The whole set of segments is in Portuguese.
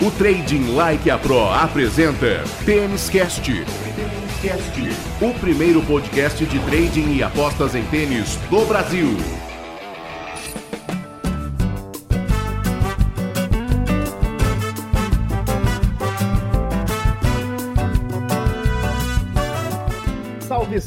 O Trading Like a Pro apresenta Tênis Cast. O primeiro podcast de trading e apostas em tênis do Brasil.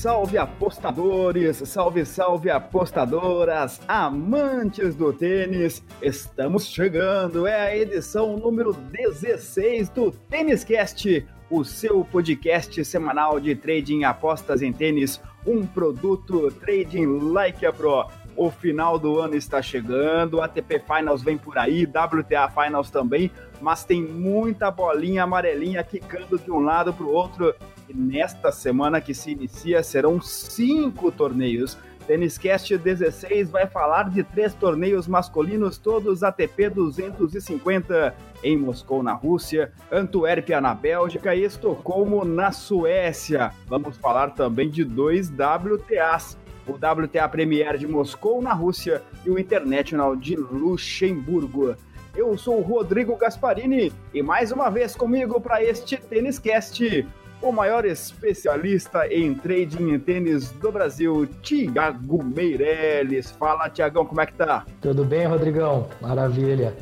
Salve, apostadores, salve, salve apostadoras, amantes do tênis. Estamos chegando, é a edição número 16 do Tênis Cast, o seu podcast semanal de trading apostas em tênis, um produto Trading Like a Pro. O final do ano está chegando, ATP Finals vem por aí, WTA Finals também, mas tem muita bolinha amarelinha quicando de um lado para o outro. E nesta semana que se inicia serão cinco torneios. Tênis Cast 16 vai falar de três torneios masculinos, todos ATP 250 em Moscou, na Rússia, Antuérpia, na Bélgica e Estocolmo, na Suécia. Vamos falar também de dois WTAs, o WTA Premier de Moscou, na Rússia, e o International de Luxemburgo. Eu sou o Rodrigo Gasparini e mais uma vez comigo para este Tênis Cast, o maior especialista em trading em tênis do Brasil, Tiago Meirelles. Fala, Tiagão, como é que tá? Tudo bem, Rodrigão? Maravilha.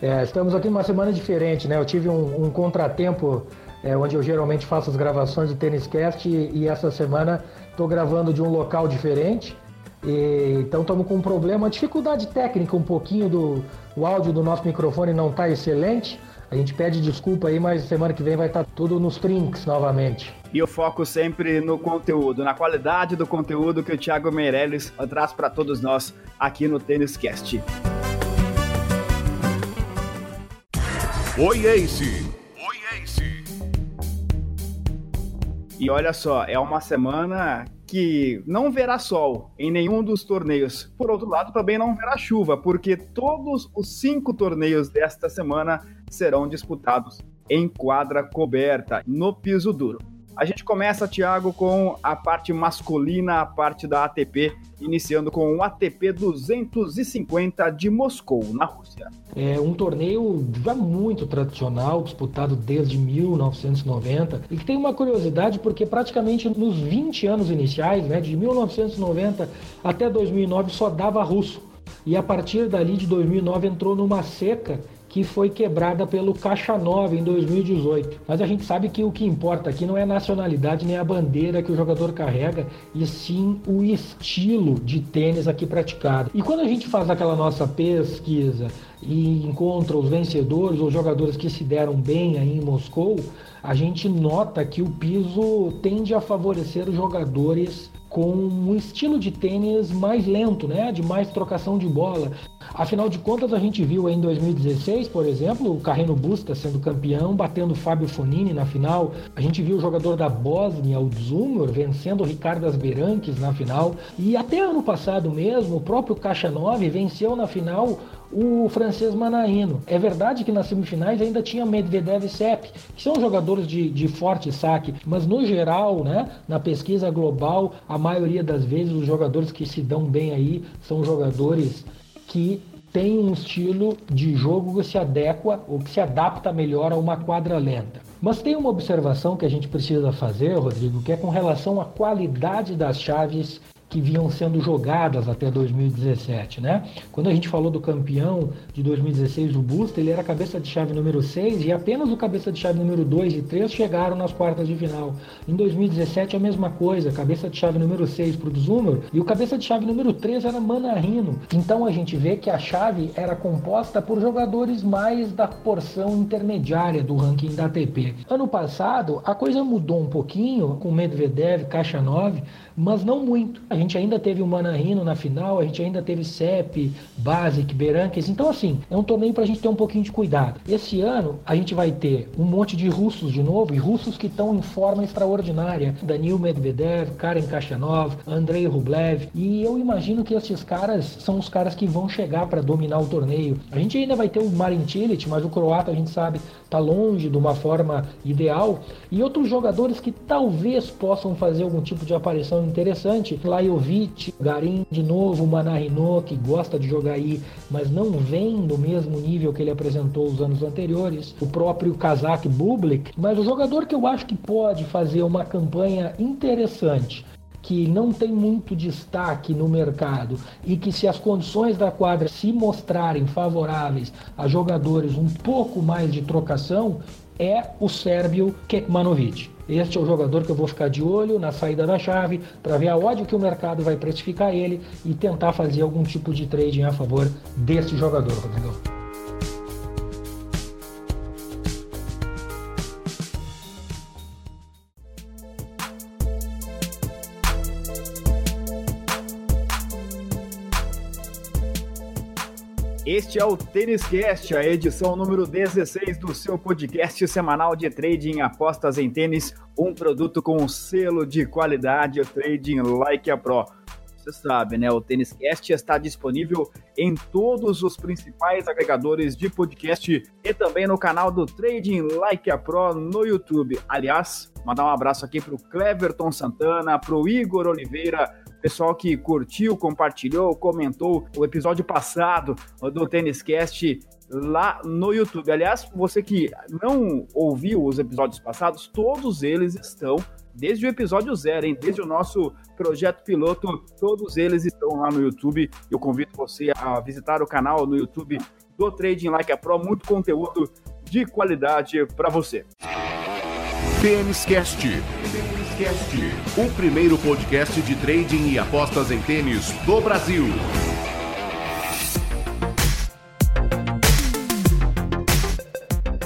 É, estamos aqui numa semana diferente, né? Eu tive um, um contratempo é, onde eu geralmente faço as gravações de Tênis Cast e, e essa semana estou gravando de um local diferente. E, então estamos com um problema, dificuldade técnica um pouquinho do o áudio do nosso microfone não está excelente. A gente pede desculpa aí, mas semana que vem vai estar tá tudo nos trinks novamente. E o foco sempre no conteúdo, na qualidade do conteúdo que o Thiago Meirelles traz para todos nós aqui no Tênis Cast. Oi, Ace! Oi, Ace! E olha só, é uma semana que não verá sol em nenhum dos torneios. Por outro lado, também não verá chuva, porque todos os cinco torneios desta semana serão disputados em quadra coberta, no piso duro. A gente começa, Thiago, com a parte masculina, a parte da ATP, iniciando com o ATP 250 de Moscou, na Rússia. É um torneio já muito tradicional, disputado desde 1990, e que tem uma curiosidade porque praticamente nos 20 anos iniciais, né, de 1990 até 2009, só dava russo. E a partir dali de 2009 entrou numa seca que foi quebrada pelo Caixa Nova em 2018. Mas a gente sabe que o que importa aqui não é a nacionalidade nem a bandeira que o jogador carrega, e sim o estilo de tênis aqui praticado. E quando a gente faz aquela nossa pesquisa e encontra os vencedores, os jogadores que se deram bem aí em Moscou, a gente nota que o piso tende a favorecer os jogadores com um estilo de tênis mais lento, né? De mais trocação de bola. Afinal de contas, a gente viu em 2016, por exemplo, o Carreno Busta sendo campeão, batendo Fábio Fonini na final. A gente viu o jogador da Bósnia, o Dzumor, vencendo o Ricardo Asberanques na final. E até ano passado mesmo, o próprio Caixa 9 venceu na final o francês Manaíno. É verdade que nas semifinais ainda tinha Medvedev e Sepp, que são jogadores de, de forte saque, mas no geral, né, na pesquisa global, a maioria das vezes os jogadores que se dão bem aí são jogadores que têm um estilo de jogo que se adequa ou que se adapta melhor a uma quadra lenta. Mas tem uma observação que a gente precisa fazer, Rodrigo, que é com relação à qualidade das chaves que vinham sendo jogadas até 2017, né? Quando a gente falou do campeão de 2016, o Busta, ele era cabeça de chave número 6 e apenas o cabeça de chave número 2 e 3 chegaram nas quartas de final. Em 2017 a mesma coisa, cabeça de chave número 6 para o Zumor e o cabeça de chave número 3 era Manarino. Então a gente vê que a chave era composta por jogadores mais da porção intermediária do ranking da ATP. Ano passado a coisa mudou um pouquinho com Medvedev, Caixa 9, mas não muito. A gente ainda teve o Manarino na final, a gente ainda teve CEP, Basic, Berankes. Então, assim, é um torneio para a gente ter um pouquinho de cuidado. Esse ano, a gente vai ter um monte de russos de novo, e russos que estão em forma extraordinária. Danil Medvedev, Karen Kachanov, Andrei Rublev. E eu imagino que esses caras são os caras que vão chegar para dominar o torneio. A gente ainda vai ter o Marin Cilic, mas o croata, a gente sabe, está longe de uma forma ideal. E outros jogadores que talvez possam fazer algum tipo de aparição interessante. Lá Lajovic, Garim de novo, Manarino, que gosta de jogar aí, mas não vem no mesmo nível que ele apresentou os anos anteriores. O próprio Kazak Bublik, mas o jogador que eu acho que pode fazer uma campanha interessante que não tem muito destaque no mercado e que se as condições da quadra se mostrarem favoráveis a jogadores um pouco mais de trocação, é o sérbio Kekmanovic. Este é o jogador que eu vou ficar de olho na saída da chave para ver a ódio que o mercado vai precificar ele e tentar fazer algum tipo de trading a favor deste jogador, Rodrigo. Este é o Tênis Cast, a edição número 16 do seu podcast semanal de trading apostas em tênis, um produto com selo de qualidade, Trading Like a Pro. Você sabe, né? O Tênis Cast está disponível em todos os principais agregadores de podcast e também no canal do Trading Like a Pro no YouTube. Aliás, mandar um abraço aqui para o Cleverton Santana, para o Igor Oliveira, pessoal que curtiu, compartilhou, comentou o episódio passado do Tênis Cast lá no YouTube. Aliás, você que não ouviu os episódios passados, todos eles estão desde o episódio zero, hein? Desde o nosso projeto piloto, todos eles estão lá no YouTube. Eu convido você a visitar o canal no YouTube do Trading Like a Pro, muito conteúdo de qualidade para você. PMS O primeiro podcast de trading e apostas em tênis do Brasil.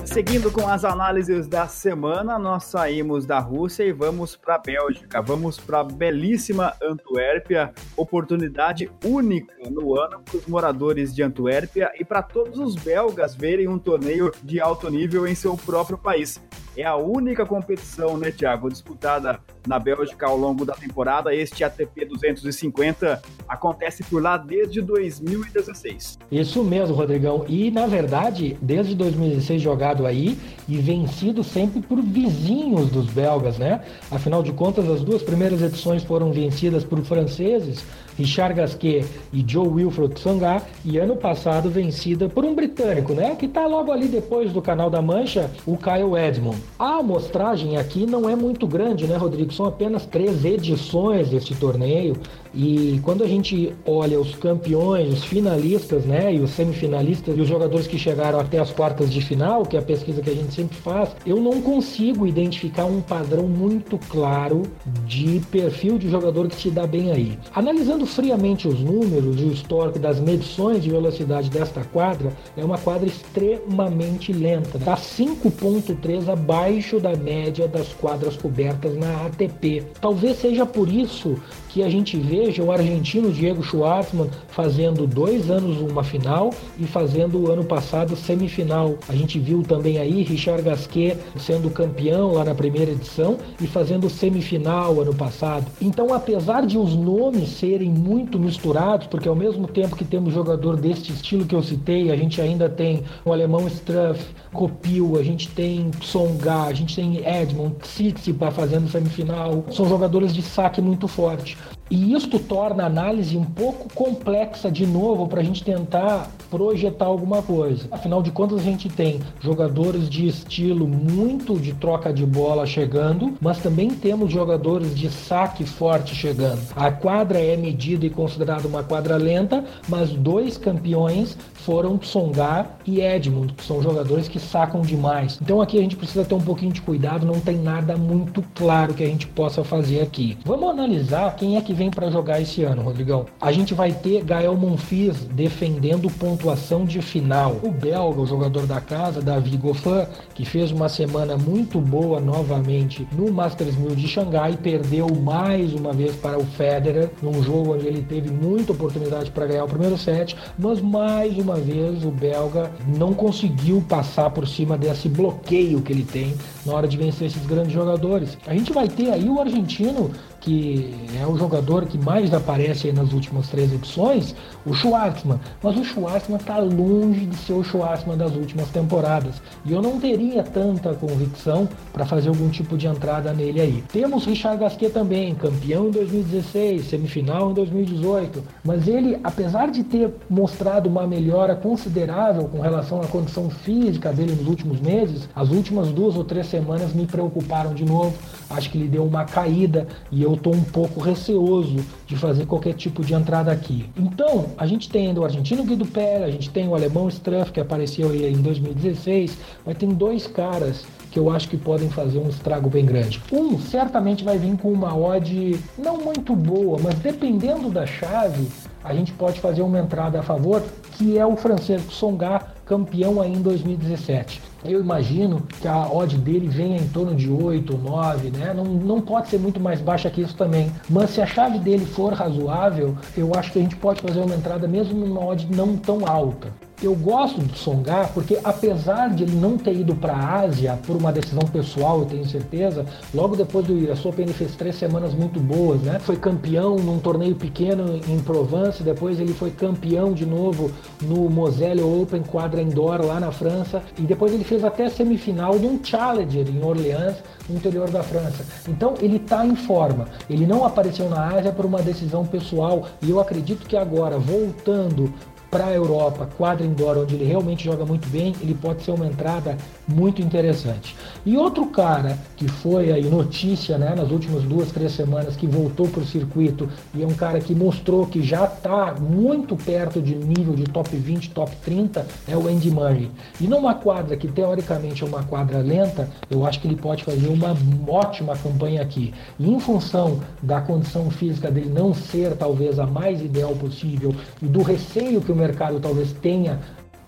Seguindo com as análises da semana, nós saímos da Rússia e vamos para a Bélgica. Vamos para a belíssima Antuérpia, oportunidade única no ano para os moradores de Antuérpia e para todos os belgas verem um torneio de alto nível em seu próprio país. É a única competição, né, Thiago, disputada na Bélgica ao longo da temporada. Este ATP 250 acontece por lá desde 2016. Isso mesmo, Rodrigão. E, na verdade, desde 2016 jogado aí e vencido sempre por vizinhos dos belgas, né? Afinal de contas, as duas primeiras edições foram vencidas por franceses Richard Gasquet e Joe Wilfred Tsonga, e ano passado vencida por um britânico, né? Que está logo ali depois do Canal da Mancha, o Kyle Edmond. A amostragem aqui não é muito grande, né, Rodrigo? São apenas três edições deste torneio. E quando a gente olha os campeões, os finalistas, né, e os semifinalistas e os jogadores que chegaram até as quartas de final, que é a pesquisa que a gente sempre faz, eu não consigo identificar um padrão muito claro de perfil de jogador que se dá bem aí. Analisando friamente os números e o histórico das medições de velocidade desta quadra, é uma quadra extremamente lenta, está 5.3 abaixo da média das quadras cobertas na ATP. Talvez seja por isso que a gente veja o argentino Diego Schwartzman fazendo dois anos uma final e fazendo o ano passado semifinal. A gente viu também aí Richard Gasquet sendo campeão lá na primeira edição e fazendo semifinal ano passado. Então, apesar de os nomes serem muito misturados, porque ao mesmo tempo que temos jogador deste estilo que eu citei, a gente ainda tem o alemão Struff, Copil, a gente tem Songa, a gente tem Edmond, Tsitsipas fazendo semifinal. São jogadores de saque muito forte. E isto torna a análise um pouco complexa de novo para a gente tentar projetar alguma coisa. Afinal de contas, a gente tem jogadores de estilo muito de troca de bola chegando, mas também temos jogadores de saque forte chegando. A quadra é medida e considerada uma quadra lenta, mas dois campeões foram Tsonga e Edmund, que são jogadores que sacam demais. Então aqui a gente precisa ter um pouquinho de cuidado, não tem nada muito claro que a gente possa fazer aqui. Vamos analisar quem é que vem para jogar esse ano, Rodrigão. A gente vai ter Gael Monfils defendendo pontuação de final. O belga, o jogador da casa, Davi Goffin, que fez uma semana muito boa novamente no Masters 1000 de Xangai, perdeu mais uma vez para o Federer, num jogo onde ele teve muita oportunidade para ganhar o primeiro set, mas mais uma vez o belga não conseguiu passar por cima desse bloqueio que ele tem na hora de vencer esses grandes jogadores. A gente vai ter aí o argentino que é o jogador que mais aparece nas últimas três edições, o Schwartzman. Mas o Schwartzman está longe de ser o Schwartzman das últimas temporadas. E eu não teria tanta convicção para fazer algum tipo de entrada nele aí. Temos Richard Gasquet também, campeão em 2016, semifinal em 2018. Mas ele, apesar de ter mostrado uma melhora considerável com relação à condição física dele nos últimos meses, as últimas duas ou três semanas me preocuparam de novo. Acho que ele deu uma caída e eu eu estou um pouco receoso de fazer qualquer tipo de entrada aqui. Então, a gente tem ainda o argentino Guido Pérez, a gente tem o alemão Struff, que apareceu aí em 2016, mas tem dois caras que eu acho que podem fazer um estrago bem grande. Um certamente vai vir com uma odd não muito boa, mas dependendo da chave, a gente pode fazer uma entrada a favor, que é o Francisco Songa, campeão aí em 2017. Eu imagino que a odd dele venha em torno de 8, 9, né? Não, não pode ser muito mais baixa que isso também. Mas se a chave dele for razoável, eu acho que a gente pode fazer uma entrada mesmo numa odd não tão alta. Eu gosto do Songar porque, apesar de ele não ter ido para a Ásia por uma decisão pessoal, eu tenho certeza, logo depois do US Open ele fez três semanas muito boas, né? Foi campeão num torneio pequeno em Provence, depois ele foi campeão de novo no Moselle Open quadra indoor lá na França e depois ele fez até semifinal de um Challenger em Orleans, no interior da França. Então ele está em forma. Ele não apareceu na Ásia por uma decisão pessoal e eu acredito que agora voltando para a Europa, quadra indoor, onde ele realmente joga muito bem, ele pode ser uma entrada muito interessante. E outro cara que foi aí notícia né, nas últimas duas, três semanas, que voltou para o circuito e é um cara que mostrou que já está muito perto de nível de top 20, top 30, é o Andy Murray. E numa quadra que teoricamente é uma quadra lenta, eu acho que ele pode fazer uma ótima campanha aqui. E em função da condição física dele não ser talvez a mais ideal possível e do receio que o mercado talvez tenha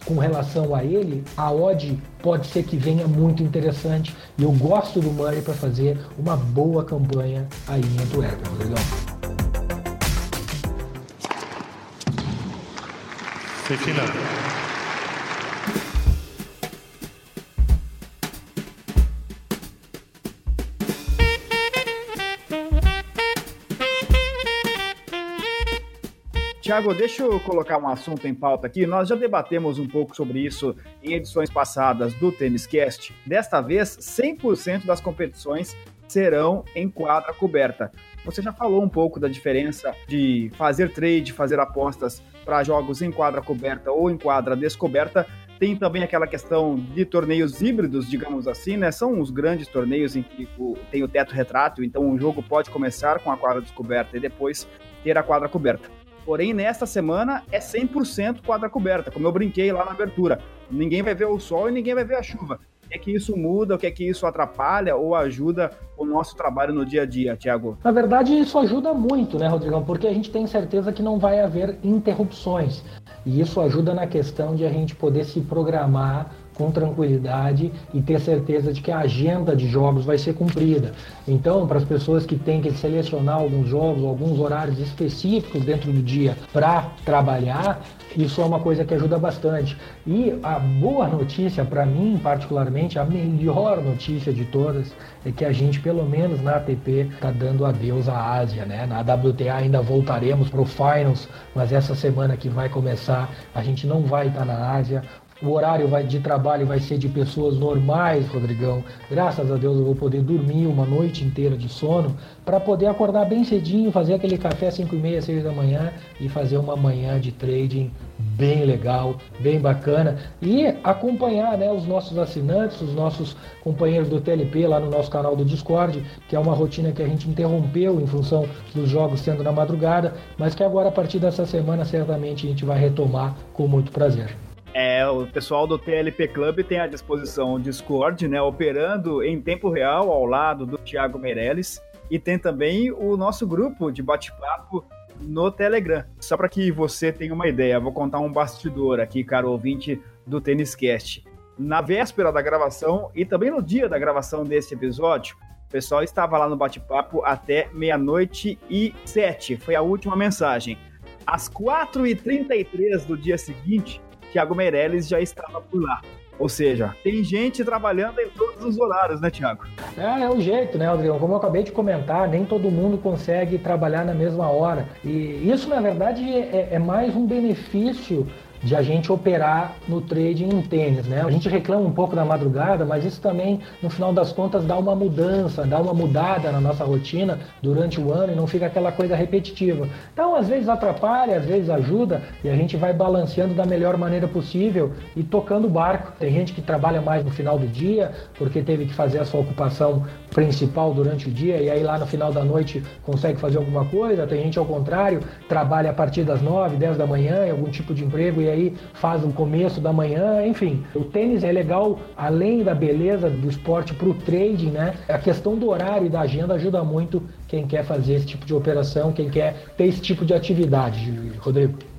com relação a ele, a odd pode ser que venha muito interessante e eu gosto do Murray para fazer uma boa campanha aí em Antuérpia. Final. Tiago, deixa eu colocar um assunto em pauta aqui. Nós já debatemos um pouco sobre isso em edições passadas do Tênis Cast. Desta vez, 100% das competições serão em quadra coberta. Você já falou um pouco da diferença de fazer trade, fazer apostas para jogos em quadra coberta ou em quadra descoberta. Tem também aquela questão de torneios híbridos, digamos assim, né? São os grandes torneios em que tem o teto retrátil, então o jogo pode começar com a quadra descoberta e depois ter a quadra coberta. Porém, nesta semana é 100% quadra coberta, como eu brinquei lá na abertura. Ninguém vai ver o sol e ninguém vai ver a chuva. O que é que isso muda, o que é que isso atrapalha ou ajuda o nosso trabalho no dia a dia, Tiago? Na verdade, isso ajuda muito, né, Rodrigão? Porque a gente tem certeza que não vai haver interrupções. E isso ajuda na questão de a gente poder se programar com tranquilidade e ter certeza de que a agenda de jogos vai ser cumprida. Então, para as pessoas que têm que selecionar alguns jogos, alguns horários específicos dentro do dia para trabalhar, isso é uma coisa que ajuda bastante. E a boa notícia, para mim particularmente, a melhor notícia de todas, é que a gente, pelo menos na ATP, está dando adeus à Ásia. Né? Na WTA ainda voltaremos para o Finals, mas essa semana que vai começar, a gente não vai estar tá na Ásia. O horário vai, de trabalho vai ser de pessoas normais, Rodrigão. Graças a Deus eu vou poder dormir uma noite inteira de sono para poder acordar bem cedinho, fazer aquele café às 5 e meia, 6 da manhã e fazer uma manhã de trading bem legal, bem bacana e acompanhar né, os nossos assinantes, os nossos companheiros do TLP lá no nosso canal do Discord, que é uma rotina que a gente interrompeu em função dos jogos sendo na madrugada, mas que agora a partir dessa semana certamente a gente vai retomar com muito prazer. É, o pessoal do TLP Club tem à disposição o Discord, né, operando em tempo real ao lado do Thiago Meirelles. E tem também o nosso grupo de bate-papo no Telegram. Só para que você tenha uma ideia, vou contar um bastidor aqui, caro ouvinte do Tênis Cast. Na véspera da gravação e também no dia da gravação desse episódio, o pessoal estava lá no bate-papo até meia-noite e sete. Foi a última mensagem. Às 4h33 do dia seguinte, Thiago Meirelles já estava por lá. Ou seja, tem gente trabalhando em todos os horários, né, Tiago? É, é o jeito, né, Adriano? Como eu acabei de comentar, nem todo mundo consegue trabalhar na mesma hora. E isso, na verdade, é, é mais um benefício de a gente operar no trading em tênis, né? A gente reclama um pouco da madrugada, mas isso também, no final das contas, dá uma mudança, dá uma mudada na nossa rotina durante o ano e não fica aquela coisa repetitiva. Então, às vezes atrapalha, às vezes ajuda e a gente vai balanceando da melhor maneira possível e tocando o barco. Tem gente que trabalha mais no final do dia porque teve que fazer a sua ocupação principal durante o dia e aí lá no final da noite consegue fazer alguma coisa. Tem gente ao contrário, trabalha a partir das 9, 10 da manhã em algum tipo de emprego e aí faz o começo da manhã, enfim. O tênis é legal, além da beleza do esporte para o trading, né? A questão do horário e da agenda ajuda muito quem quer fazer esse tipo de operação, quem quer ter esse tipo de atividade, Rodrigo.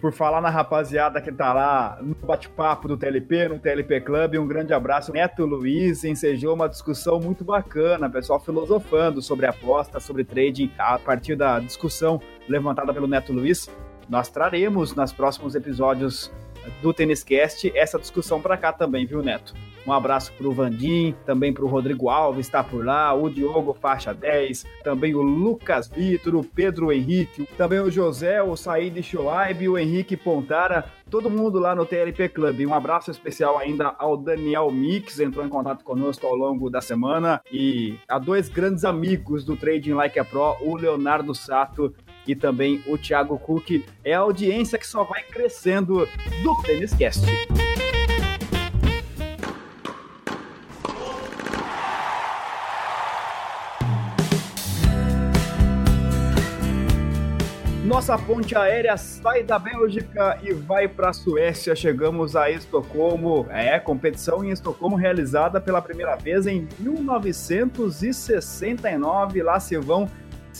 Por falar na rapaziada que tá lá no bate-papo do TLP, no TLP Club, um grande abraço. Neto Luiz ensejou uma discussão muito bacana, pessoal filosofando sobre aposta, sobre trading, a partir da discussão levantada pelo Neto Luiz. Nós traremos nos próximos episódios do Tênis Cast essa discussão para cá também, viu, Neto? Um abraço para o Vandim, também para o Rodrigo Alves, está por lá, o Diogo Faixa 10, também o Lucas Vitor, o Pedro Henrique, também o José, o Said Shoaib, o Henrique Pontara, todo mundo lá no TLP Club. Um abraço especial ainda ao Daniel Mix, entrou em contato conosco ao longo da semana, e a dois grandes amigos do Trading Like a Pro, o Leonardo Sato e também o Thiago Cook. É a audiência que só vai crescendo do Tênis Cast. Nossa ponte aérea sai da Bélgica e vai para a Suécia. Chegamos a Estocolmo. É, competição em Estocolmo realizada pela primeira vez em 1969. Lá se vão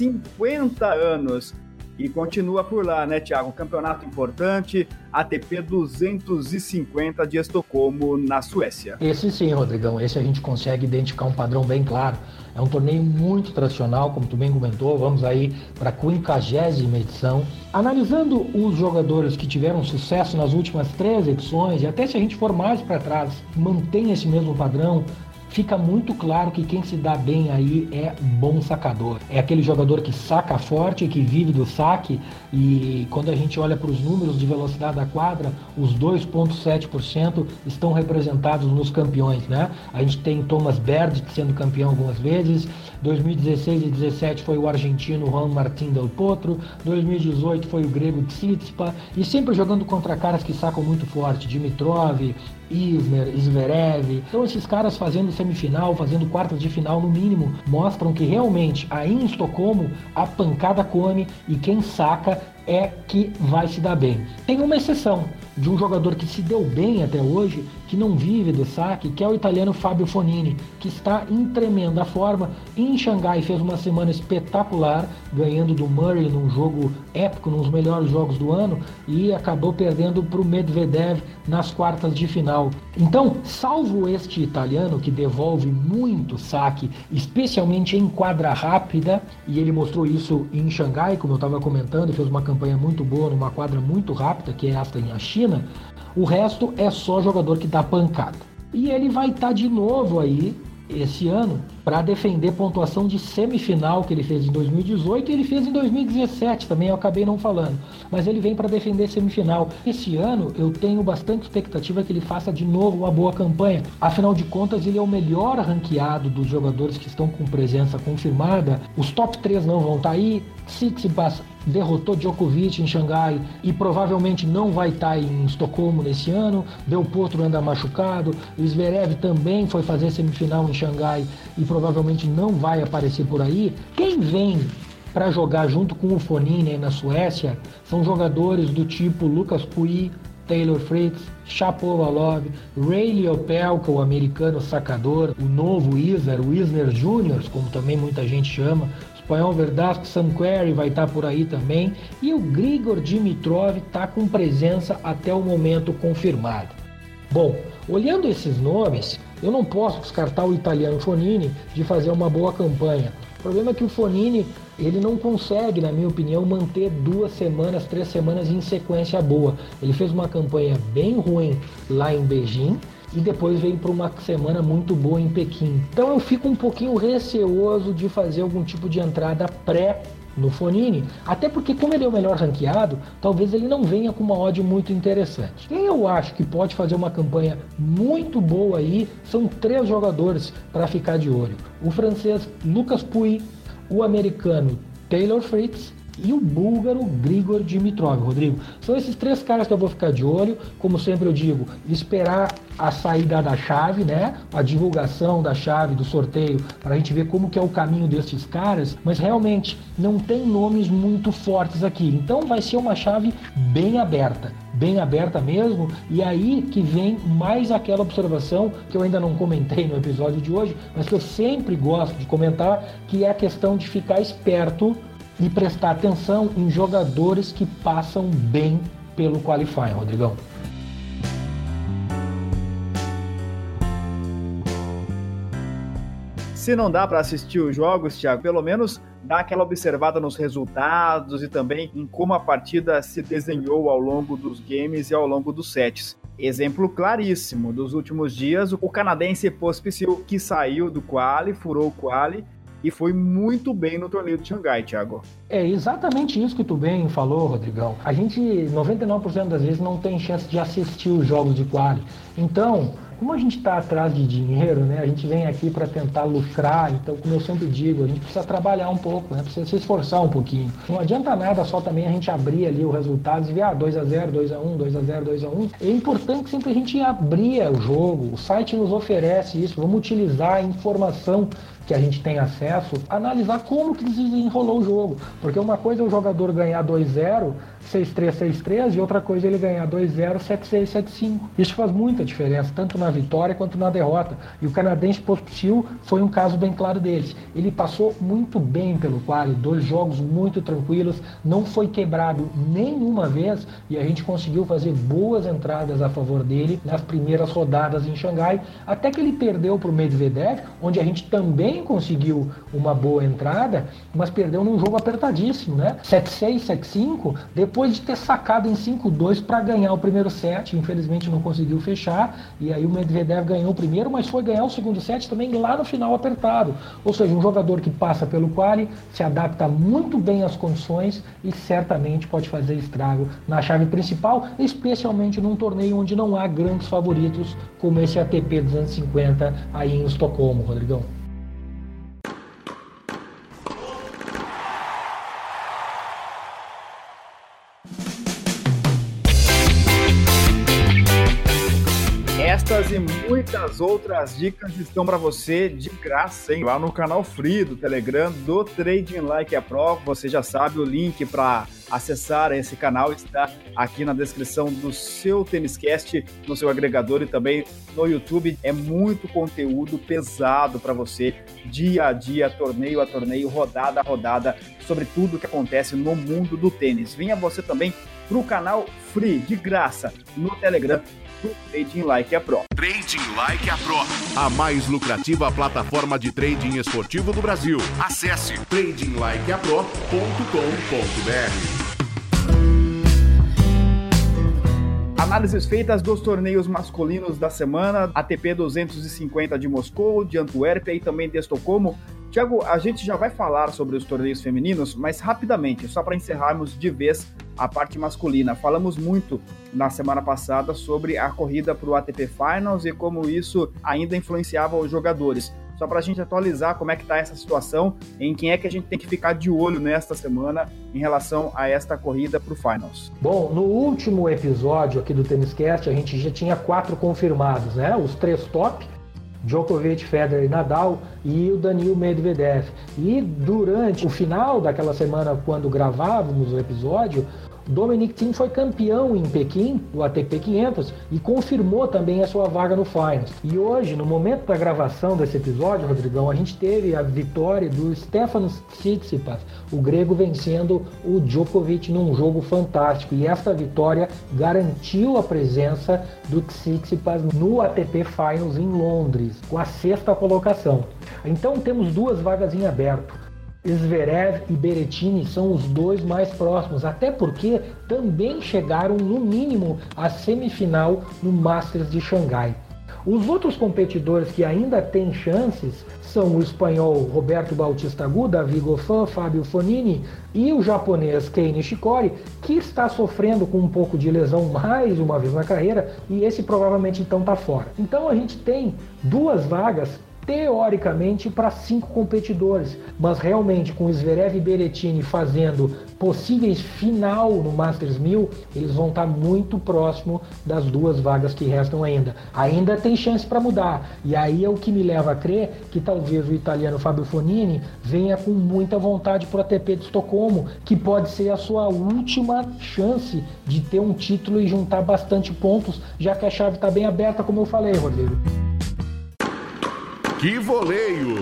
50 anos. E continua por lá, né, Tiago? Campeonato importante, ATP 250 de Estocolmo, na Suécia. Esse sim, Rodrigão. Esse a gente consegue identificar um padrão bem claro. É um torneio muito tradicional, como tu bem comentou. Vamos aí para a 50 edição. Analisando os jogadores que tiveram sucesso nas últimas três edições, e até se a gente for mais para trás, mantém esse mesmo padrão, fica muito claro que quem se dá bem aí é bom sacador. É aquele jogador que saca forte, que vive do saque e quando a gente olha para os números de velocidade da quadra, os 2.7% estão representados nos campeões, né? A gente tem Thomas Berd sendo campeão algumas vezes, 2016 e 2017 foi o argentino Juan Martín Del Potro, 2018 foi o grego Tsitsipa e sempre jogando contra caras que sacam muito forte, Dimitrov, Isner, Zverev. Então esses caras fazendo semifinal, fazendo quartas de final no mínimo, mostram que realmente aí em Estocolmo a pancada come e quem saca é que vai se dar bem. Tem uma exceção de um jogador que se deu bem até hoje, que não vive do saque, que é o italiano Fabio Fonini, que está em tremenda forma. Em Xangai fez uma semana espetacular, ganhando do Murray num jogo épico, nos melhores jogos do ano, e acabou perdendo para o Medvedev nas quartas de final. Então, salvo este italiano que devolve muito saque, especialmente em quadra rápida, e ele mostrou isso em Xangai, como eu estava comentando, fez uma campanha muito boa numa quadra muito rápida, que é esta em China, o resto é só jogador que dá pancada. E ele vai estar tá de novo aí esse ano para defender pontuação de semifinal que ele fez em 2018 e ele fez em 2017 também, eu acabei não falando. Mas ele vem para defender semifinal. Esse ano eu tenho bastante expectativa que ele faça de novo uma boa campanha. Afinal de contas, ele é o melhor ranqueado dos jogadores que estão com presença confirmada. Os top 3 não vão estar tá aí. Tsitsipas derrotou Djokovic em Xangai e provavelmente não vai estar tá em Estocolmo nesse ano. Del Potro anda machucado. Zverev também foi fazer semifinal em Xangai e provavelmente não vai aparecer por aí. Quem vem para jogar junto com o Fonini na Suécia são jogadores do tipo Lucas Pui, Taylor Fritz, Shapovalov, Ray Liopelka, o americano sacador, o novo Isner, o Isner Jr., como também muita gente chama, espanhol Verdasco Sanqueri vai estar tá por aí também. E o Grigor Dimitrov está com presença até o momento confirmado. Bom, olhando esses nomes, eu não posso descartar o italiano Fonini de fazer uma boa campanha. O problema é que o Fonini ele não consegue, na minha opinião, manter duas semanas, três semanas em sequência boa. Ele fez uma campanha bem ruim lá em Beijing e depois veio para uma semana muito boa em Pequim. Então eu fico um pouquinho receoso de fazer algum tipo de entrada pré no Fonini, até porque como ele é o melhor ranqueado, talvez ele não venha com uma odd muito interessante. Quem eu acho que pode fazer uma campanha muito boa aí são três jogadores para ficar de olho: o francês Lucas Pouille, o americano Taylor Fritz e o búlgaro Grigor Dimitrov, Rodrigo. São esses três caras que eu vou ficar de olho. Como sempre eu digo, esperar a saída da chave, né? A divulgação da chave do sorteio para a gente ver como que é o caminho desses caras. Mas realmente não tem nomes muito fortes aqui. Então vai ser uma chave bem aberta bem aberta mesmo, e aí que vem mais aquela observação que eu ainda não comentei no episódio de hoje, mas que eu sempre gosto de comentar, que é a questão de ficar esperto e prestar atenção em jogadores que passam bem pelo qualifying, Rodrigão. Se não dá para assistir os jogos, Thiago, pelo menos dá aquela observada nos resultados e também em como a partida se desenhou ao longo dos games e ao longo dos sets. Exemplo claríssimo dos últimos dias, o canadense Pospisil que saiu do quali, furou o quali e foi muito bem no torneio de Xangai, Thiago. É exatamente isso que tu bem falou, Rodrigão. A gente, 99% das vezes, não tem chance de assistir os jogos de quali. Então, como a gente está atrás de dinheiro, né? A gente vem aqui para tentar lucrar. Então, como eu sempre digo, a gente precisa trabalhar um pouco, né? Precisa se esforçar um pouquinho. Não adianta nada só também a gente abrir ali o resultado e ver, ah, 2 a 0 2 a 1 2 a 0 2 a 1 É importante sempre a gente abrir o jogo. O site nos oferece isso. Vamos utilizar a informação que a gente tem acesso, analisar como que desenrolou o jogo. Porque uma coisa é o jogador ganhar 2-0, 6-3, 6-3, e outra coisa ele ganhar 2-0, 7-6, 7-5. Isso faz muita diferença, tanto na vitória quanto na derrota. E o canadense Pospisil foi um caso bem claro deles. Ele passou muito bem pelo quali, dois jogos muito tranquilos, não foi quebrado nenhuma vez e a gente conseguiu fazer boas entradas a favor dele nas primeiras rodadas em Xangai, até que ele perdeu para o Medvedev, onde a gente também conseguiu uma boa entrada, mas perdeu num jogo apertadíssimo, né? 7-6, 7-5, depois de ter sacado em 5-2 para ganhar o primeiro set, infelizmente não conseguiu fechar, e aí o Medvedev ganhou o primeiro, mas foi ganhar o segundo set também lá no final apertado. Ou seja, um jogador que passa pelo quali, se adapta muito bem às condições e certamente pode fazer estrago na chave principal, especialmente num torneio onde não há grandes favoritos como esse ATP 250 aí em Estocolmo, Rodrigão. Essas e muitas outras dicas estão para você de graça, hein? Lá no canal Free do Telegram do Trading Like a Pro. Você já sabe o link para acessar esse canal está aqui na descrição do seu Têniscast, no seu agregador e também no YouTube. É muito conteúdo pesado para você, dia a dia, torneio a torneio, rodada a rodada, sobre tudo que acontece no mundo do tênis. Venha você também para o canal Free, de graça, no Telegram do Trading Like a Pro. Trading Like a Pro, a mais lucrativa plataforma de trading esportivo do Brasil. Acesse tradinglikeapro.com.br. Análises feitas dos torneios masculinos da semana, ATP 250 de Moscou, de Antuérpia e também de Estocolmo. Tiago, a gente já vai falar sobre os torneios femininos, mas rapidamente, só para encerrarmos de vez a parte masculina. Falamos muito na semana passada sobre a corrida para o ATP Finals e como isso ainda influenciava os jogadores. Só para a gente atualizar como é que está essa situação, em quem é que a gente tem que ficar de olho nesta semana em relação a esta corrida para o Finals. Bom, no último episódio aqui do Cast, a gente já tinha quatro confirmados, né? Os três top, Djokovic, Federer e Nadal e o Danil Medvedev. E durante o final daquela semana, quando gravávamos o episódio, Dominic Thiem foi campeão em Pequim, o ATP 500, e confirmou também a sua vaga no Finals. E hoje, no momento da gravação desse episódio, Rodrigão, a gente teve a vitória do Stefanos Tsitsipas, o grego vencendo o Djokovic num jogo fantástico. E esta vitória garantiu a presença do Tsitsipas no ATP Finals em Londres, com a sexta colocação. Então temos duas vagas em aberto. Zverev e Berrettini são os dois mais próximos, até porque também chegaram no mínimo à semifinal no Masters de Xangai. Os outros competidores que ainda têm chances são o espanhol Roberto Bautista Agut, Davi Goffin, Fábio Fonini e o japonês Kei Nishikori, que está sofrendo com um pouco de lesão mais uma vez na carreira e esse provavelmente então está fora. Então a gente tem duas vagas teoricamente para cinco competidores, mas realmente com Zverev e Berrettini fazendo possíveis final no Masters 1000, eles vão estar tá muito próximo das duas vagas que restam ainda. Ainda tem chance para mudar. E aí é o que me leva a crer que talvez o italiano Fabio Fonini venha com muita vontade para o ATP de Estocolmo, que pode ser a sua última chance de ter um título e juntar bastante pontos, já que a chave está bem aberta, como eu falei, Rodrigo. Que voleio!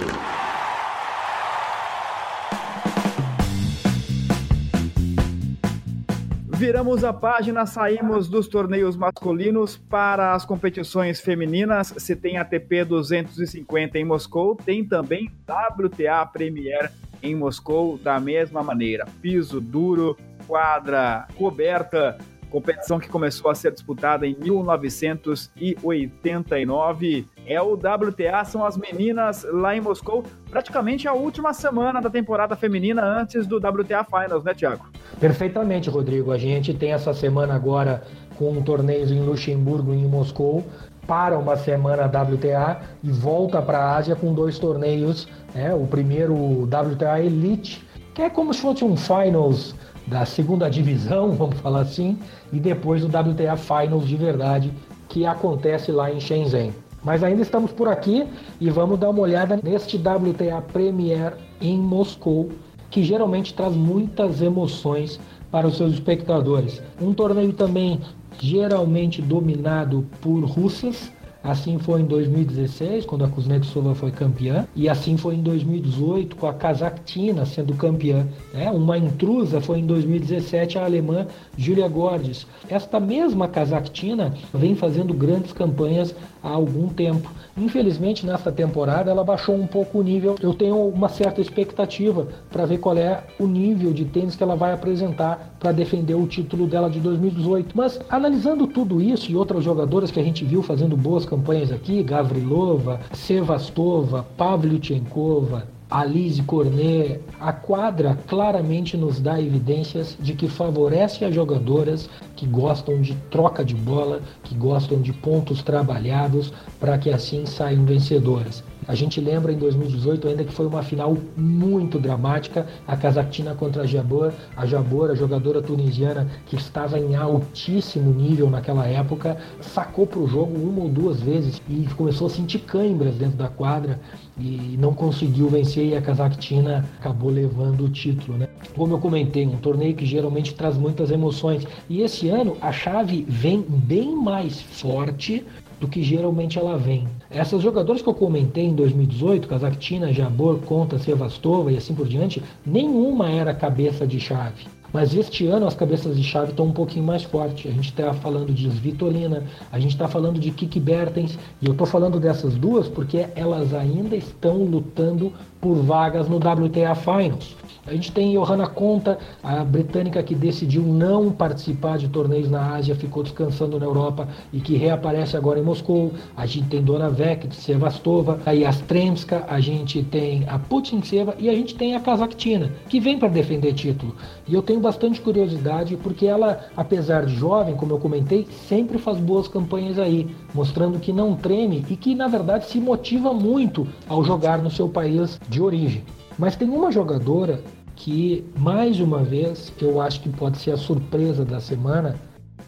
Viramos a página, saímos dos torneios masculinos para as competições femininas. Se tem ATP 250 em Moscou, tem também WTA Premier em Moscou da mesma maneira. Piso duro, quadra coberta, competição que começou a ser disputada em 1989. É o WTA, são as meninas lá em Moscou, praticamente a última semana da temporada feminina antes do WTA Finals, né, Tiago? Perfeitamente, Rodrigo. A gente tem essa semana agora com torneios em Luxemburgo e em Moscou para uma semana WTA e volta para a Ásia com dois torneios. Né? O primeiro WTA Elite, que é como se fosse um Finals da segunda divisão, vamos falar assim, e depois o WTA Finals de verdade, que acontece lá em Shenzhen. Mas ainda estamos por aqui e vamos dar uma olhada neste WTA Premier em Moscou, que geralmente traz muitas emoções para os seus espectadores. Um torneio também geralmente dominado por russas, Assim foi em 2016, quando a Kuznetsova foi campeã, e assim foi em 2018, com a Kazakhtina sendo campeã. Né? Uma intrusa foi em 2017 a alemã Julia Gordes. Esta mesma Kazakhtina vem fazendo grandes campanhas há algum tempo. Infelizmente, nesta temporada, ela baixou um pouco o nível. Eu tenho uma certa expectativa para ver qual é o nível de tênis que ela vai apresentar para defender o título dela de 2018. Mas, analisando tudo isso e outras jogadoras que a gente viu fazendo boas campanhas aqui, Gavrilova, Sevastova, Pavlyuchenkova, Alice Cornet, a quadra claramente nos dá evidências de que favorece as jogadoras que gostam de troca de bola, que gostam de pontos trabalhados, para que assim saiam vencedoras. A gente lembra em 2018 ainda que foi uma final muito dramática, a Cazaquina contra a Jabor, a Jabor, a jogadora tunisiana que estava em altíssimo nível naquela época, sacou para o jogo uma ou duas vezes e começou a sentir câimbras dentro da quadra e não conseguiu vencer e a Cazaquina acabou levando o título, né? Como eu comentei, um torneio que geralmente traz muitas emoções e esse ano a chave vem bem mais forte do que geralmente ela vem. Essas jogadoras que eu comentei em 2018, Kazakhtina, Jabor, Conta, Sevastova e assim por diante, nenhuma era cabeça de chave. Mas este ano as cabeças de chave estão um pouquinho mais fortes. A gente está falando de Svitolina, a gente está falando de Kiki Bertens, e eu estou falando dessas duas porque elas ainda estão lutando por vagas no WTA Finals. A gente tem Johanna Conta, a britânica que decidiu não participar de torneios na Ásia, ficou descansando na Europa e que reaparece agora em Moscou. A gente tem Dona Vek, Sevastova, a Yastremska, a gente tem a Putintseva e a gente tem a Kazakhtina, que vem para defender título. E eu tenho bastante curiosidade porque ela, apesar de jovem, como eu comentei, sempre faz boas campanhas aí, mostrando que não treme e que na verdade se motiva muito ao jogar no seu país de origem. Mas tem uma jogadora que, mais uma vez, eu acho que pode ser a surpresa da semana,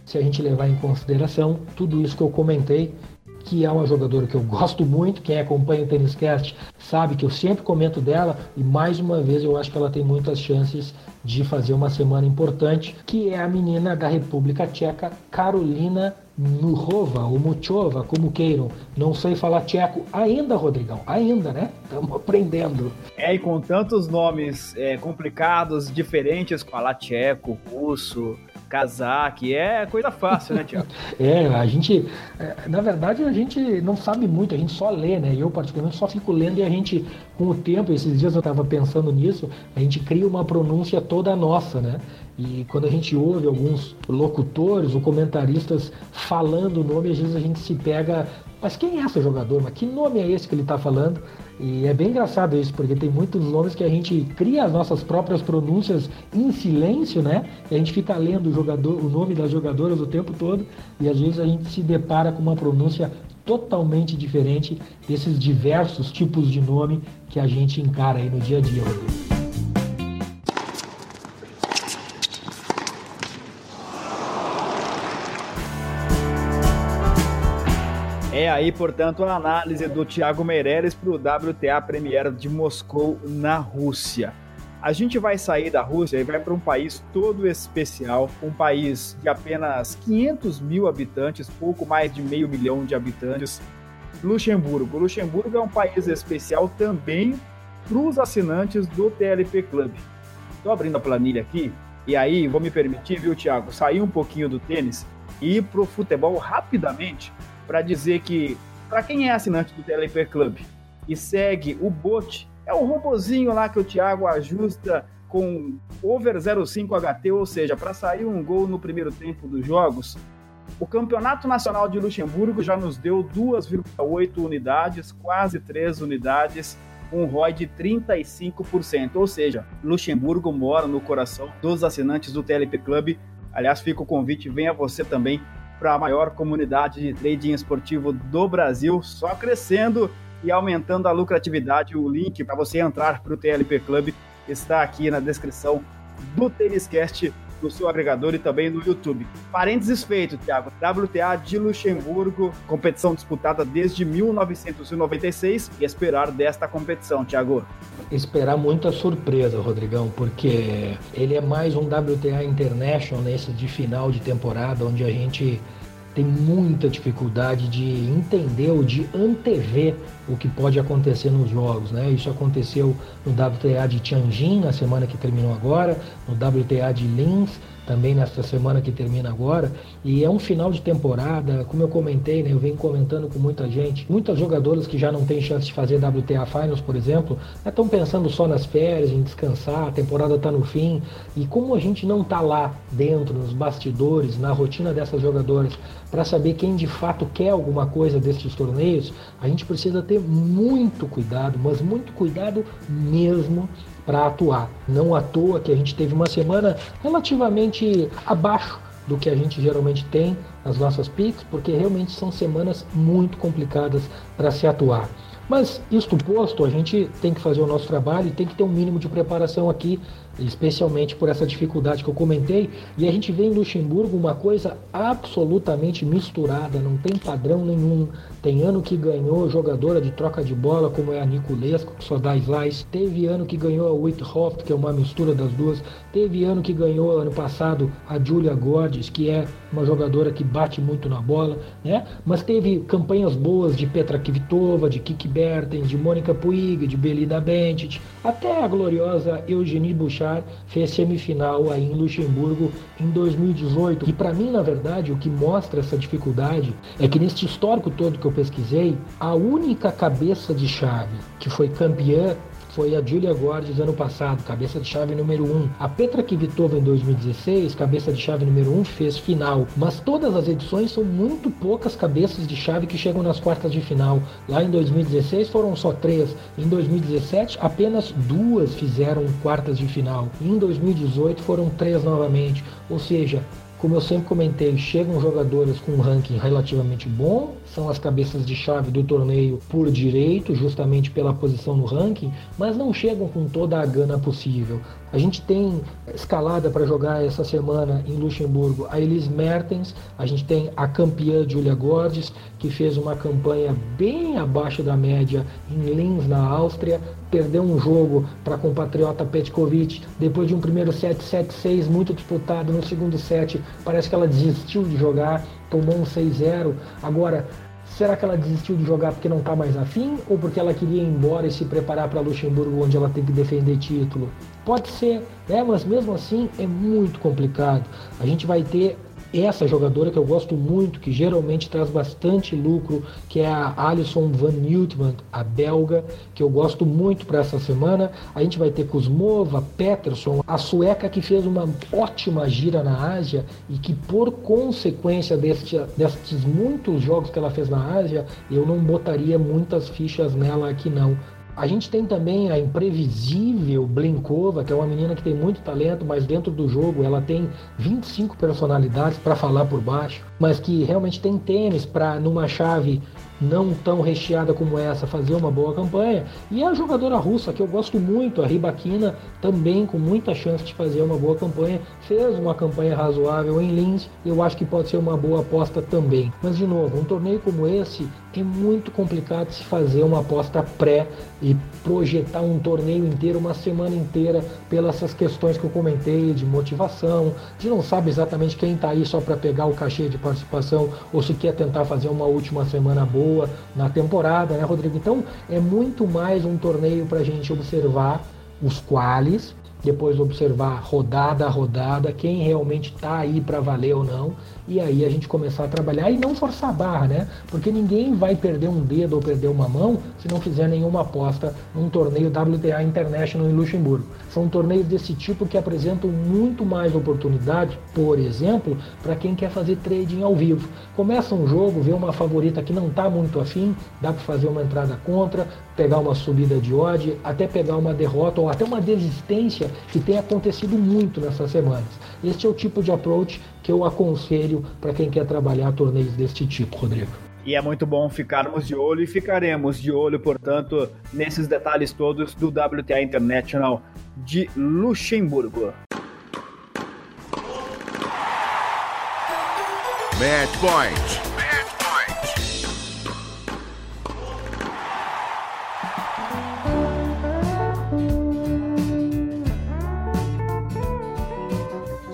se a gente levar em consideração tudo isso que eu comentei, que é uma jogadora que eu gosto muito, quem acompanha o Tênis Cast sabe que eu sempre comento dela e mais uma vez eu acho que ela tem muitas chances de fazer uma semana importante, que é a menina da República Tcheca, Carolina Nuhova ou Muchova, como queiram. Não sei falar tcheco ainda, Rodrigão. Ainda, né? Estamos aprendendo. É, e com tantos nomes é, complicados, diferentes, falar tcheco, russo, casar, que é coisa fácil, né, Tiago? é, a gente, é, na verdade, a gente não sabe muito, a gente só lê, né? Eu, particularmente, só fico lendo e a gente, com o tempo, esses dias eu estava pensando nisso, a gente cria uma pronúncia toda nossa, né? E quando a gente ouve alguns locutores ou comentaristas falando o nome, às vezes a gente se pega. Mas quem é esse jogador? Mas que nome é esse que ele está falando? E é bem engraçado isso, porque tem muitos nomes que a gente cria as nossas próprias pronúncias em silêncio, né? E a gente fica lendo o, jogador, o nome das jogadoras o tempo todo, e às vezes a gente se depara com uma pronúncia totalmente diferente desses diversos tipos de nome que a gente encara aí no dia a dia, Rodrigo. Aí, portanto, a análise do Thiago Meirelles para o WTA Premier de Moscou, na Rússia. A gente vai sair da Rússia e vai para um país todo especial, um país de apenas 500 mil habitantes, pouco mais de meio milhão de habitantes, Luxemburgo. Luxemburgo é um país especial também para os assinantes do TLP Club. Estou abrindo a planilha aqui, e aí vou me permitir, viu, Thiago, sair um pouquinho do tênis e ir para o futebol rapidamente para dizer que, para quem é assinante do TLP Club e segue o bot, é o robozinho lá que o Thiago ajusta com over 05 HT, ou seja, para sair um gol no primeiro tempo dos jogos. O Campeonato Nacional de Luxemburgo já nos deu 2,8 unidades, quase 3 unidades, um ROI de 35%. Ou seja, Luxemburgo mora no coração dos assinantes do TLP Club. Aliás, fica o convite, venha você também para a maior comunidade de trading esportivo do Brasil, só crescendo e aumentando a lucratividade. O link para você entrar para o TLP Club está aqui na descrição do Têniscast, no seu agregador e também no YouTube. Parênteses feito, Thiago. WTA de Luxemburgo, competição disputada desde 1996 e esperar desta competição, Thiago. Esperar muita surpresa, Rodrigão, porque ele é mais um WTA International nesse de final de temporada, onde a gente tem muita dificuldade de entender ou de antever o que pode acontecer nos jogos, né? Isso aconteceu no WTA de Tianjin na semana que terminou agora, no WTA de Linz também nesta semana que termina agora. E é um final de temporada, como eu comentei, né, eu venho comentando com muita gente. Muitas jogadoras que já não têm chance de fazer WTA Finals, por exemplo, estão né, pensando só nas férias, em descansar, a temporada está no fim. E como a gente não está lá dentro, nos bastidores, na rotina dessas jogadoras, para saber quem de fato quer alguma coisa destes torneios, a gente precisa ter muito cuidado, mas muito cuidado mesmo para atuar. Não à toa que a gente teve uma semana relativamente abaixo do que a gente geralmente tem nas nossas picks, porque realmente são semanas muito complicadas para se atuar. Mas isto posto, a gente tem que fazer o nosso trabalho e tem que ter um mínimo de preparação aqui especialmente por essa dificuldade que eu comentei. E a gente vê em Luxemburgo uma coisa absolutamente misturada, não tem padrão nenhum. Tem ano que ganhou jogadora de troca de bola, como é a Niculesco, que só dá slice. Teve ano que ganhou a Whithoff, que é uma mistura das duas. Teve ano que ganhou ano passado a Julia Gordes, que é uma jogadora que bate muito na bola, né? Mas teve campanhas boas de Petra Kvitova, de Kiki Bertens, de Mônica Puig, de Belinda Bencic, até a gloriosa Eugenie Bouchard fez semifinal aí em Luxemburgo em 2018. E para mim, na verdade, o que mostra essa dificuldade é que neste histórico todo que eu pesquisei, a única cabeça de chave que foi campeã foi a Julia Gordes ano passado, cabeça de chave número 1. A Petra Kvitova em 2016, cabeça de chave número 1, fez final. Mas todas as edições são muito poucas cabeças de chave que chegam nas quartas de final. Lá em 2016 foram só três. Em 2017, apenas duas fizeram quartas de final. Em 2018 foram três novamente. Ou seja, como eu sempre comentei, chegam jogadores com um ranking relativamente bom, são as cabeças de chave do torneio por direito, justamente pela posição no ranking, mas não chegam com toda a gana possível. A gente tem escalada para jogar essa semana em Luxemburgo a Elise Mertens, a gente tem a campeã Julia Gordes, que fez uma campanha bem abaixo da média em Linz, na Áustria, perdeu um jogo para a compatriota Petkovic, depois de um primeiro set 7-6 muito disputado, no segundo set parece que ela desistiu de jogar, tomou um 6-0. Agora, Será que ela desistiu de jogar porque não está mais afim? Ou porque ela queria ir embora e se preparar para Luxemburgo, onde ela tem que defender título? Pode ser, né? mas mesmo assim é muito complicado. A gente vai ter essa jogadora que eu gosto muito, que geralmente traz bastante lucro, que é a Alison Van Newtman, a belga, que eu gosto muito para essa semana. A gente vai ter Kuzmova, Peterson, a sueca que fez uma ótima gira na Ásia e que por consequência deste, destes muitos jogos que ela fez na Ásia, eu não botaria muitas fichas nela aqui não. A gente tem também a imprevisível Blinkova, que é uma menina que tem muito talento, mas dentro do jogo ela tem 25 personalidades para falar por baixo, mas que realmente tem tênis para numa chave não tão recheada como essa fazer uma boa campanha. E a jogadora russa, que eu gosto muito, a Ribakina, também com muita chance de fazer uma boa campanha, fez uma campanha razoável em Linz, eu acho que pode ser uma boa aposta também. Mas de novo, um torneio como esse é muito complicado se fazer uma aposta pré e projetar um torneio inteiro, uma semana inteira, pelas essas questões que eu comentei de motivação, de não sabe exatamente quem está aí só para pegar o cachê de participação ou se quer tentar fazer uma última semana boa na temporada, né, Rodrigo? Então é muito mais um torneio para a gente observar os quales depois observar rodada a rodada, quem realmente está aí para valer ou não, e aí a gente começar a trabalhar e não forçar a barra, né? Porque ninguém vai perder um dedo ou perder uma mão se não fizer nenhuma aposta num torneio WTA International em Luxemburgo. São torneios desse tipo que apresentam muito mais oportunidade, por exemplo, para quem quer fazer trading ao vivo. Começa um jogo, vê uma favorita que não está muito afim, dá para fazer uma entrada contra, pegar uma subida de odd, até pegar uma derrota ou até uma desistência que tem acontecido muito nessas semanas. Este é o tipo de approach que eu aconselho para quem quer trabalhar torneios deste tipo, Rodrigo. E é muito bom ficarmos de olho e ficaremos de olho, portanto, nesses detalhes todos do WTA International de Luxemburgo. Match Point.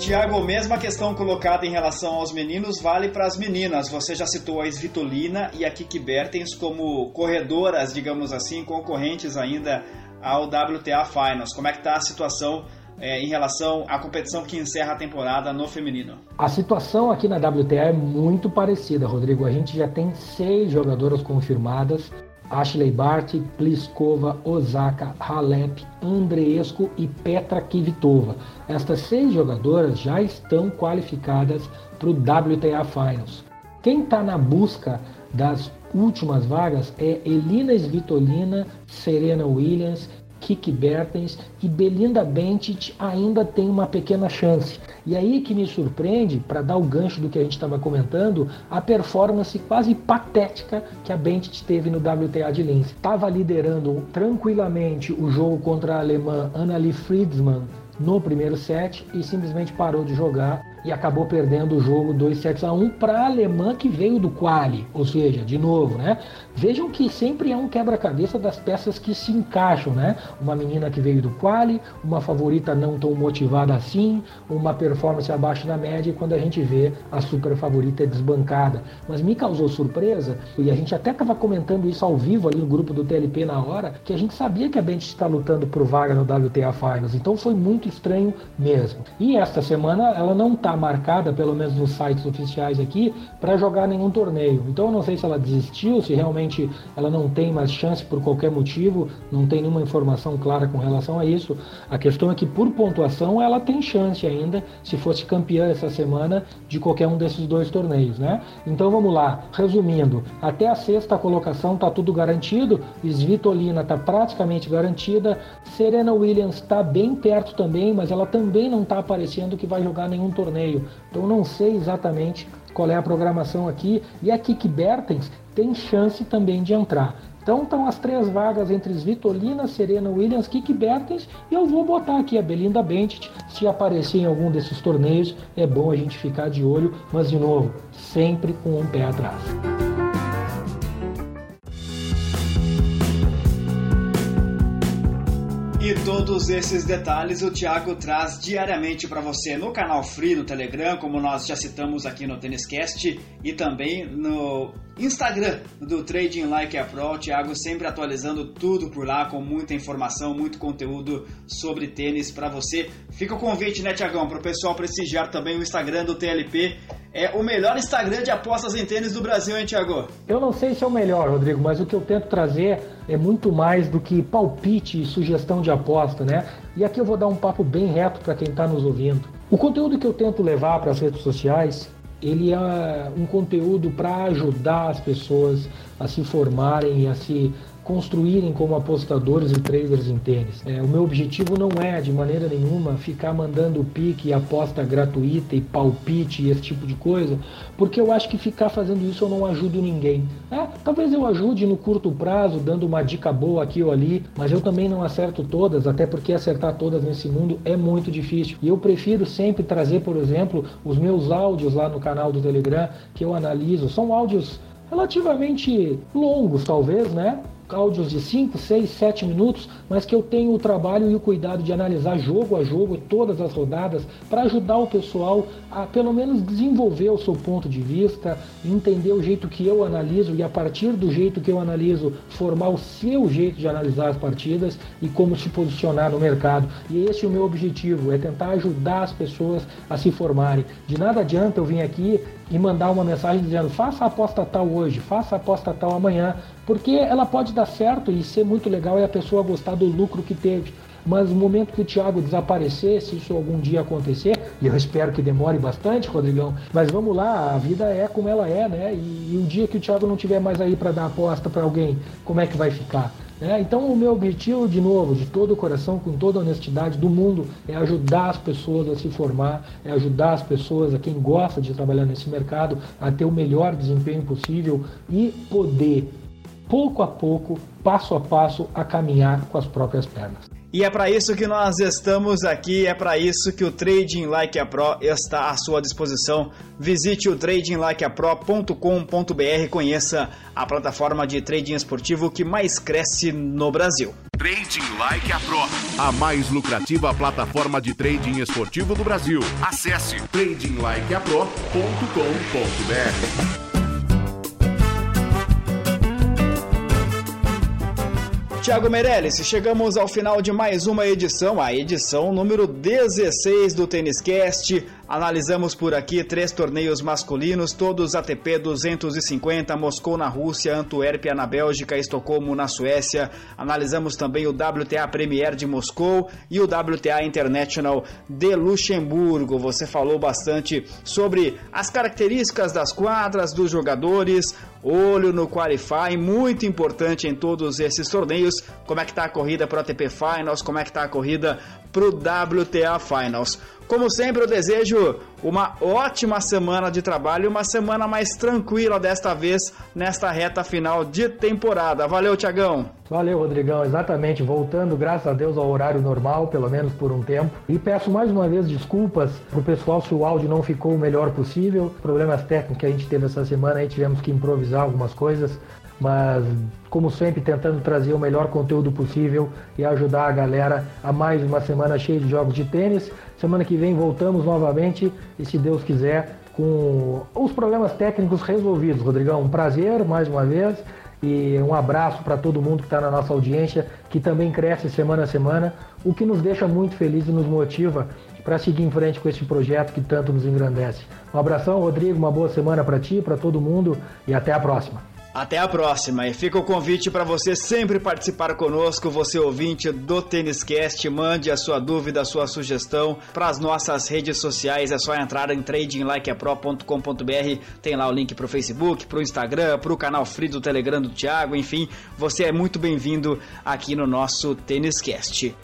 Tiago, mesma questão colocada em relação aos meninos vale para as meninas. Você já citou a Svitolina e a Kiki Bertens como corredoras, digamos assim, concorrentes ainda ao WTA Finals. Como é que está a situação é, em relação à competição que encerra a temporada no feminino? A situação aqui na WTA é muito parecida, Rodrigo. A gente já tem seis jogadoras confirmadas Ashley Barty, Pliskova, Osaka, Halep, Andreescu e Petra Kvitova. Estas seis jogadoras já estão qualificadas para o WTA Finals. Quem está na busca das últimas vagas é Elina Svitolina, Serena Williams Kiki Bertens e Belinda Bencic ainda tem uma pequena chance. E aí que me surpreende, para dar o gancho do que a gente estava comentando, a performance quase patética que a Bencic teve no WTA de Linz. Estava liderando tranquilamente o jogo contra a alemã Annalie Friedman no primeiro set e simplesmente parou de jogar e acabou perdendo o jogo 2 sets a 1 para a alemã que veio do quali, ou seja, de novo, né? Vejam que sempre é um quebra-cabeça das peças que se encaixam, né? Uma menina que veio do quali, uma favorita não tão motivada assim, uma performance abaixo da média e quando a gente vê a super favorita é desbancada. Mas me causou surpresa e a gente até estava comentando isso ao vivo ali no grupo do TLP na hora, que a gente sabia que a Bench está lutando por vaga no WTA Finals, então foi muito estranho mesmo. E esta semana ela não está marcada, pelo menos nos sites oficiais aqui, para jogar nenhum torneio. Então eu não sei se ela desistiu, se realmente ela não tem mais chance por qualquer motivo, não tem nenhuma informação clara com relação a isso. A questão é que por pontuação ela tem chance ainda, se fosse campeã essa semana, de qualquer um desses dois torneios, né? Então vamos lá, resumindo, até a sexta colocação está tudo garantido, Svitolina está praticamente garantida, Serena Williams está bem perto também, mas ela também não está aparecendo que vai jogar nenhum torneio torneio. Então não sei exatamente qual é a programação aqui. E a Kik Bertens tem chance também de entrar. Então estão as três vagas entre Svitolina, Serena Williams, Kik Bertens e eu vou botar aqui a Belinda Bencic. Se aparecer em algum desses torneios, é bom a gente ficar de olho, mas de novo, sempre com um pé atrás. E todos esses detalhes o Thiago traz diariamente para você no canal Free, no Telegram, como nós já citamos aqui no Têniscast, e também no Instagram do Trading Like a Pro. Thiago sempre atualizando tudo por lá, com muita informação, muito conteúdo sobre tênis para você. Fica o convite, né, Thiagão, para o pessoal prestigiar também o Instagram do TLP. É o melhor Instagram de apostas em tênis do Brasil, hein, Thiago? Eu não sei se é o melhor, Rodrigo, mas o que eu tento trazer é muito mais do que palpite e sugestão de aposta, né? E aqui eu vou dar um papo bem reto para quem está nos ouvindo. O conteúdo que eu tento levar para as redes sociais, ele é um conteúdo para ajudar as pessoas a se formarem e a se construírem como apostadores e traders em tênis. É, o meu objetivo não é, de maneira nenhuma, ficar mandando pique e aposta gratuita e palpite e esse tipo de coisa, porque eu acho que ficar fazendo isso eu não ajudo ninguém. É, talvez eu ajude no curto prazo, dando uma dica boa aqui ou ali, mas eu também não acerto todas, até porque acertar todas nesse mundo é muito difícil. E eu prefiro sempre trazer, por exemplo, os meus áudios lá no canal do Telegram, que eu analiso. São áudios relativamente longos, talvez, né? Áudios de 5, 6, 7 minutos, mas que eu tenho o trabalho e o cuidado de analisar jogo a jogo todas as rodadas para ajudar o pessoal a pelo menos desenvolver o seu ponto de vista, entender o jeito que eu analiso e a partir do jeito que eu analiso formar o seu jeito de analisar as partidas e como se posicionar no mercado. E esse é o meu objetivo, é tentar ajudar as pessoas a se formarem. De nada adianta eu vir aqui e mandar uma mensagem dizendo faça a aposta tal hoje, faça a aposta tal amanhã, porque ela pode dar certo e ser muito legal e a pessoa gostar do lucro que teve. Mas no momento que o Thiago desaparecer, se isso algum dia acontecer, e eu espero que demore bastante, Rodrigão, mas vamos lá, a vida é como ela é, né? E, e o dia que o Thiago não tiver mais aí para dar aposta para alguém, como é que vai ficar? É, então, o meu objetivo, de novo, de todo o coração, com toda a honestidade do mundo, é ajudar as pessoas a se formar, é ajudar as pessoas, a quem gosta de trabalhar nesse mercado, a ter o melhor desempenho possível e poder, pouco a pouco, passo a passo, a caminhar com as próprias pernas. E é para isso que nós estamos aqui, é para isso que o Trading Like a Pro está à sua disposição. Visite o tradinglikeapro.com.br, conheça a plataforma de trading esportivo que mais cresce no Brasil. Trading Like a Pro, a mais lucrativa plataforma de trading esportivo do Brasil. Acesse tradinglikeapro.com.br. Tiago Meirelles, chegamos ao final de mais uma edição, a edição número 16 do Tênis Cast. Analisamos por aqui três torneios masculinos, todos ATP 250, Moscou na Rússia, Antuérpia na Bélgica, Estocolmo na Suécia. Analisamos também o WTA Premier de Moscou e o WTA International de Luxemburgo. Você falou bastante sobre as características das quadras, dos jogadores, olho no Qualify, muito importante em todos esses torneios. Como é que está a corrida para o ATP Finals, como é que está a corrida para o WTA Finals. Como sempre, eu desejo uma ótima semana de trabalho uma semana mais tranquila desta vez, nesta reta final de temporada. Valeu, Tiagão! Valeu, Rodrigão. Exatamente, voltando, graças a Deus, ao horário normal, pelo menos por um tempo. E peço mais uma vez desculpas pro pessoal se o áudio não ficou o melhor possível. Problemas técnicos que a gente teve essa semana, aí tivemos que improvisar algumas coisas mas como sempre tentando trazer o melhor conteúdo possível e ajudar a galera a mais uma semana cheia de jogos de tênis. Semana que vem voltamos novamente e se Deus quiser com os problemas técnicos resolvidos. Rodrigão, um prazer mais uma vez e um abraço para todo mundo que está na nossa audiência, que também cresce semana a semana, o que nos deixa muito felizes e nos motiva para seguir em frente com esse projeto que tanto nos engrandece. Um abração, Rodrigo, uma boa semana para ti, para todo mundo e até a próxima. Até a próxima. E fica o convite para você sempre participar conosco, você ouvinte do Tênis Cast, mande a sua dúvida, a sua sugestão para as nossas redes sociais, é só entrar em tradinglikeapro.com.br, tem lá o link para o Facebook, para o Instagram, para o canal Free do Telegram do Thiago, enfim, você é muito bem-vindo aqui no nosso Tênis Cast.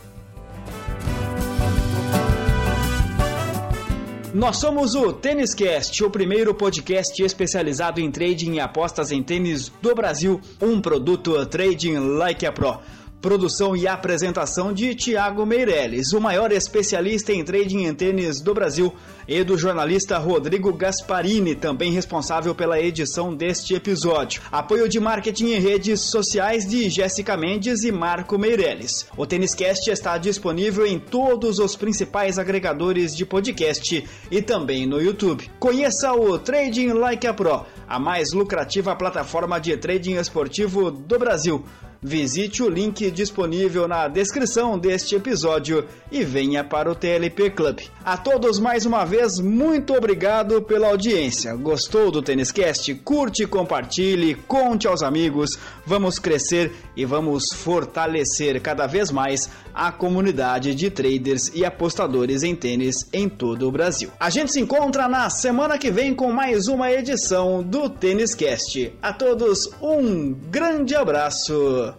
Nós somos o Tênis Cast, o primeiro podcast especializado em trading e apostas em tênis do Brasil, um produto Trading Like a Pro. Produção e apresentação de Tiago Meirelles, o maior especialista em trading em tênis do Brasil, e do jornalista Rodrigo Gasparini, também responsável pela edição deste episódio. Apoio de marketing em redes sociais de Jéssica Mendes e Marco Meirelles. O Têniscast está disponível em todos os principais agregadores de podcast e também no YouTube. Conheça o Trading Like a Pro, a mais lucrativa plataforma de trading esportivo do Brasil visite o link disponível na descrição deste episódio e venha para o TLP Club. A todos mais uma vez, muito obrigado pela audiência. Gostou do Têniscast? Curte, compartilhe, conte aos amigos. Vamos crescer e vamos fortalecer cada vez mais a comunidade de traders e apostadores em tênis em todo o Brasil. A gente se encontra na semana que vem com mais uma edição do Têniscast. A todos um grande abraço.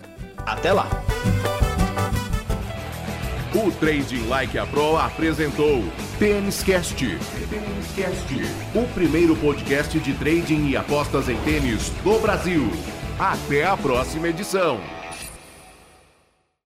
Até lá! O Trading Like a Pro apresentou Têniscast. O primeiro podcast de trading e apostas em tênis do Brasil. Até a próxima edição.